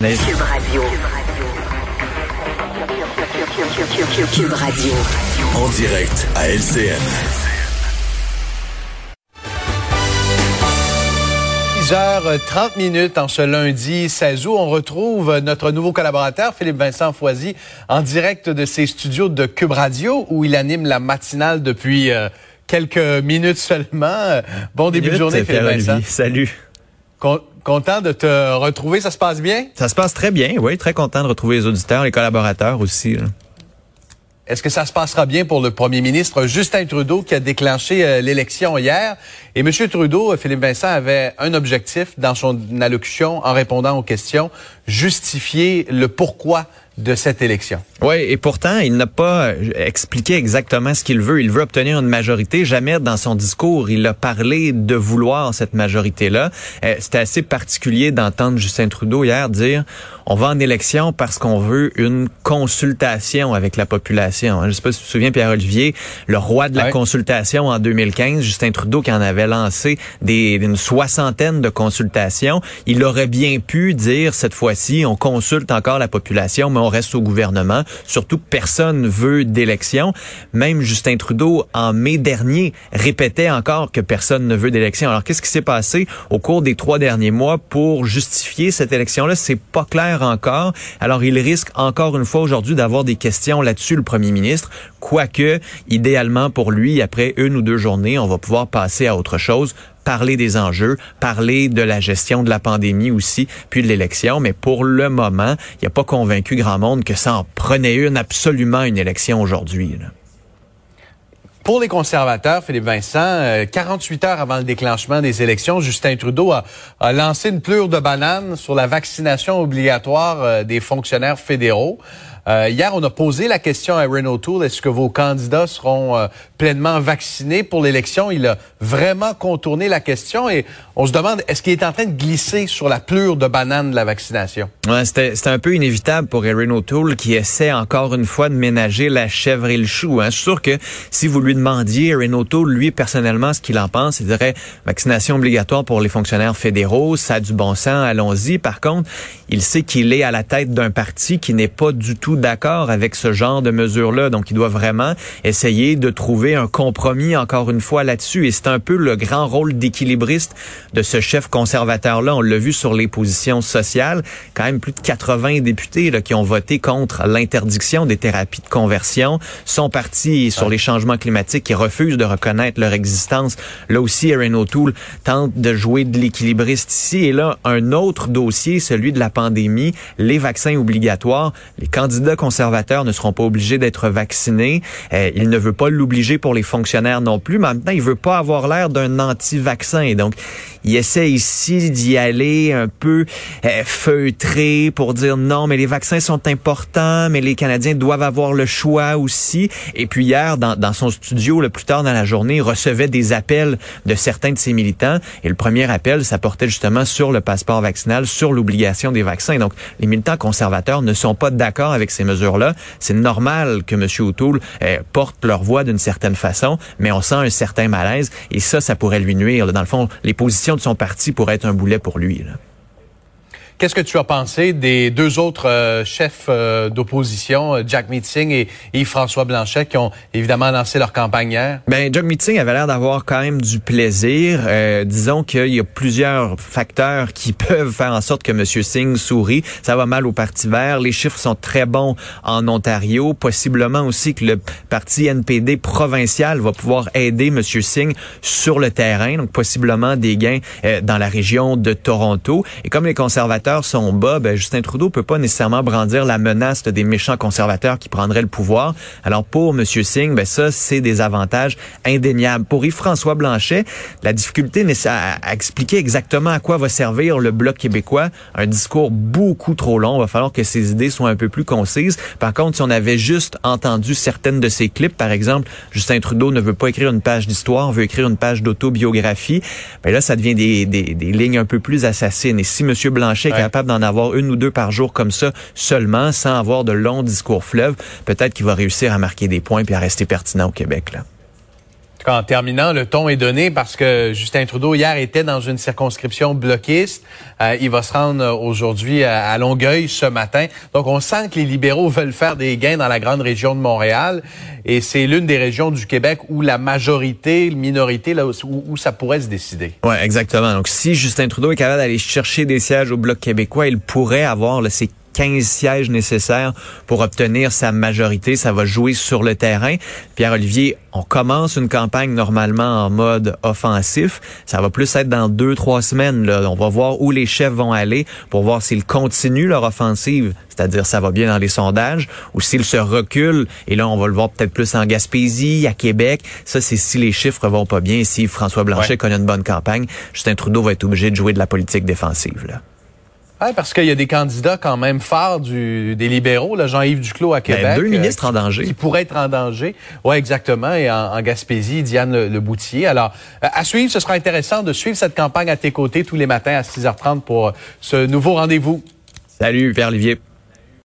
Cube Radio. Cube Radio. En direct à LCN. 10h30 minutes en ce lundi 16 août. On retrouve notre nouveau collaborateur, Philippe Vincent Foisy, en direct de ses studios de Cube Radio, où il anime la matinale depuis euh, quelques minutes seulement. Bon début de journée, Philippe Vincent. Salut. Content de te retrouver, ça se passe bien? Ça se passe très bien, oui. Très content de retrouver les auditeurs, les collaborateurs aussi. Est-ce que ça se passera bien pour le premier ministre Justin Trudeau qui a déclenché euh, l'élection hier? Et M. Trudeau, Philippe Vincent, avait un objectif dans son allocution en répondant aux questions, justifier le pourquoi de cette élection. Oui, et pourtant, il n'a pas euh, expliqué exactement ce qu'il veut. Il veut obtenir une majorité. Jamais dans son discours, il a parlé de vouloir cette majorité-là. Euh, C'était assez particulier d'entendre Justin Trudeau hier dire on va en élection parce qu'on veut une consultation avec la population. Je ne sais pas si tu te souviens, Pierre-Olivier, le roi de la consultation en 2015, Justin Trudeau qui en avait lancé des, une soixantaine de consultations. Il aurait bien pu dire cette fois-ci, on consulte encore la population, mais on reste au gouvernement. Surtout, personne veut d'élection. Même Justin Trudeau, en mai dernier, répétait encore que personne ne veut d'élection. Alors, qu'est-ce qui s'est passé au cours des trois derniers mois pour justifier cette élection-là? C'est pas clair encore. Alors, il risque encore une fois aujourd'hui d'avoir des questions là-dessus, le premier ministre. Quoique, idéalement pour lui, après une ou deux journées, on va pouvoir passer à autre chose parler des enjeux, parler de la gestion de la pandémie aussi, puis de l'élection. Mais pour le moment, il n'a pas convaincu grand monde que ça en prenait une absolument une élection aujourd'hui. Pour les conservateurs, Philippe Vincent, 48 euh, heures avant le déclenchement des élections, Justin Trudeau a, lancé une pleure de banane sur la vaccination obligatoire euh, des fonctionnaires fédéraux. Euh, hier, on a posé la question à Renault Tool, est-ce que vos candidats seront euh, pleinement vaccinés pour l'élection? Il a vraiment contourné la question et on se demande, est-ce qu'il est en train de glisser sur la pleure de banane de la vaccination? Ouais, c'était un peu inévitable pour Erin O'Toole qui essaie encore une fois de ménager la chèvre et le chou. Hein. Je suis sûr que si vous lui demandiez, Erin O'Toole, lui, personnellement, ce qu'il en pense, il dirait vaccination obligatoire pour les fonctionnaires fédéraux, ça a du bon sens, allons-y. Par contre, il sait qu'il est à la tête d'un parti qui n'est pas du tout d'accord avec ce genre de mesures-là. Donc, il doit vraiment essayer de trouver un compromis, encore une fois, là-dessus. Et c'est un peu le grand rôle d'équilibriste de ce chef conservateur-là. On l'a vu sur les positions sociales. Quand même plus de 80 députés là, qui ont voté contre l'interdiction des thérapies de conversion. Son parti sur les changements climatiques qui refuse de reconnaître leur existence. Là aussi, Erin O'Toole tente de jouer de l'équilibriste ici. Et là, un autre dossier, celui de la pandémie, les vaccins obligatoires. Les candidats conservateurs ne seront pas obligés d'être vaccinés. Euh, il ne veut pas l'obliger pour les fonctionnaires non plus, mais en même il veut pas avoir l'air d'un anti-vaccin. Donc, il essaie ici d'y aller un peu euh, feutré pour dire non, mais les vaccins sont importants, mais les Canadiens doivent avoir le choix aussi. Et puis hier, dans, dans son studio, le plus tard dans la journée, il recevait des appels de certains de ses militants. Et le premier appel, ça portait justement sur le passeport vaccinal, sur l'obligation des vaccins. Donc, les militants conservateurs ne sont pas d'accord avec ces mesures-là. C'est normal que M. O'Toole euh, porte leur voix d'une certaine façon, mais on sent un certain malaise. Et ça, ça pourrait lui nuire. Dans le fond, les positions de son parti pourraient être un boulet pour lui. Qu'est-ce que tu as pensé des deux autres euh, chefs euh, d'opposition, euh, Jack Meeting et Yves-François Blanchet, qui ont évidemment lancé leur campagne hier? Ben, Jack Meeting avait l'air d'avoir quand même du plaisir. disons qu'il y a plusieurs facteurs qui peuvent faire en sorte que M. Singh sourit. Ça va mal au Parti vert. Les chiffres sont très bons en Ontario. Possiblement aussi que le parti NPD provincial va pouvoir aider M. Singh sur le terrain. Donc, possiblement des gains dans la région de Toronto. Et comme les conservateurs sont bas, ben Justin Trudeau peut pas nécessairement brandir la menace des méchants conservateurs qui prendraient le pouvoir. Alors pour M. Singh, ben ça, c'est des avantages indéniables. Pour Yves-François Blanchet, la difficulté à, à expliquer exactement à quoi va servir le Bloc québécois, un discours beaucoup trop long. Il va falloir que ses idées soient un peu plus concises. Par contre, si on avait juste entendu certaines de ses clips, par exemple, Justin Trudeau ne veut pas écrire une page d'histoire, veut écrire une page d'autobiographie, ben là, ça devient des, des, des lignes un peu plus assassines. Et si M. Blanchet capable d'en avoir une ou deux par jour comme ça seulement, sans avoir de longs discours fleuves, peut-être qu'il va réussir à marquer des points puis à rester pertinent au Québec. Là. En terminant, le ton est donné parce que Justin Trudeau hier était dans une circonscription bloquiste. Euh, il va se rendre aujourd'hui à, Longueuil ce matin. Donc on sent que les libéraux veulent faire des gains dans la grande région de Montréal et c'est l'une des régions du Québec où la majorité, minorité, là où, ça pourrait se décider. Oui, exactement. Donc si Justin Trudeau est capable d'aller chercher des sièges au Bloc québécois, il pourrait avoir là, ces 15 sièges nécessaires pour obtenir sa majorité. Ça va jouer sur le terrain. Pierre-Olivier, on commence une campagne normalement en mode offensif. Ça va plus être dans deux, trois semaines. Là. On va voir où les chefs vont aller pour voir s'ils continuent leur offensive, c'est-à-dire ça va bien dans les sondages, ou s'ils se reculent. Et là, on va le voir peut-être plus en Gaspésie, à Québec. Ça, c'est si les chiffres vont pas bien, si François Blanchet connaît une bonne campagne. Justin Trudeau va être obligé de jouer de la politique défensive. Là. Oui, parce qu'il y a des candidats quand même phares du, des libéraux, Jean-Yves Duclos à ben, Québec. deux ministres en danger. Qui pourraient être en danger. Oui, exactement. Et en, Gaspésie, Diane le, Boutier. Alors, euh, à suivre, ce sera intéressant de suivre cette campagne à tes côtés tous les matins à 6h30 pour ce nouveau rendez-vous. Salut, Pierre Olivier.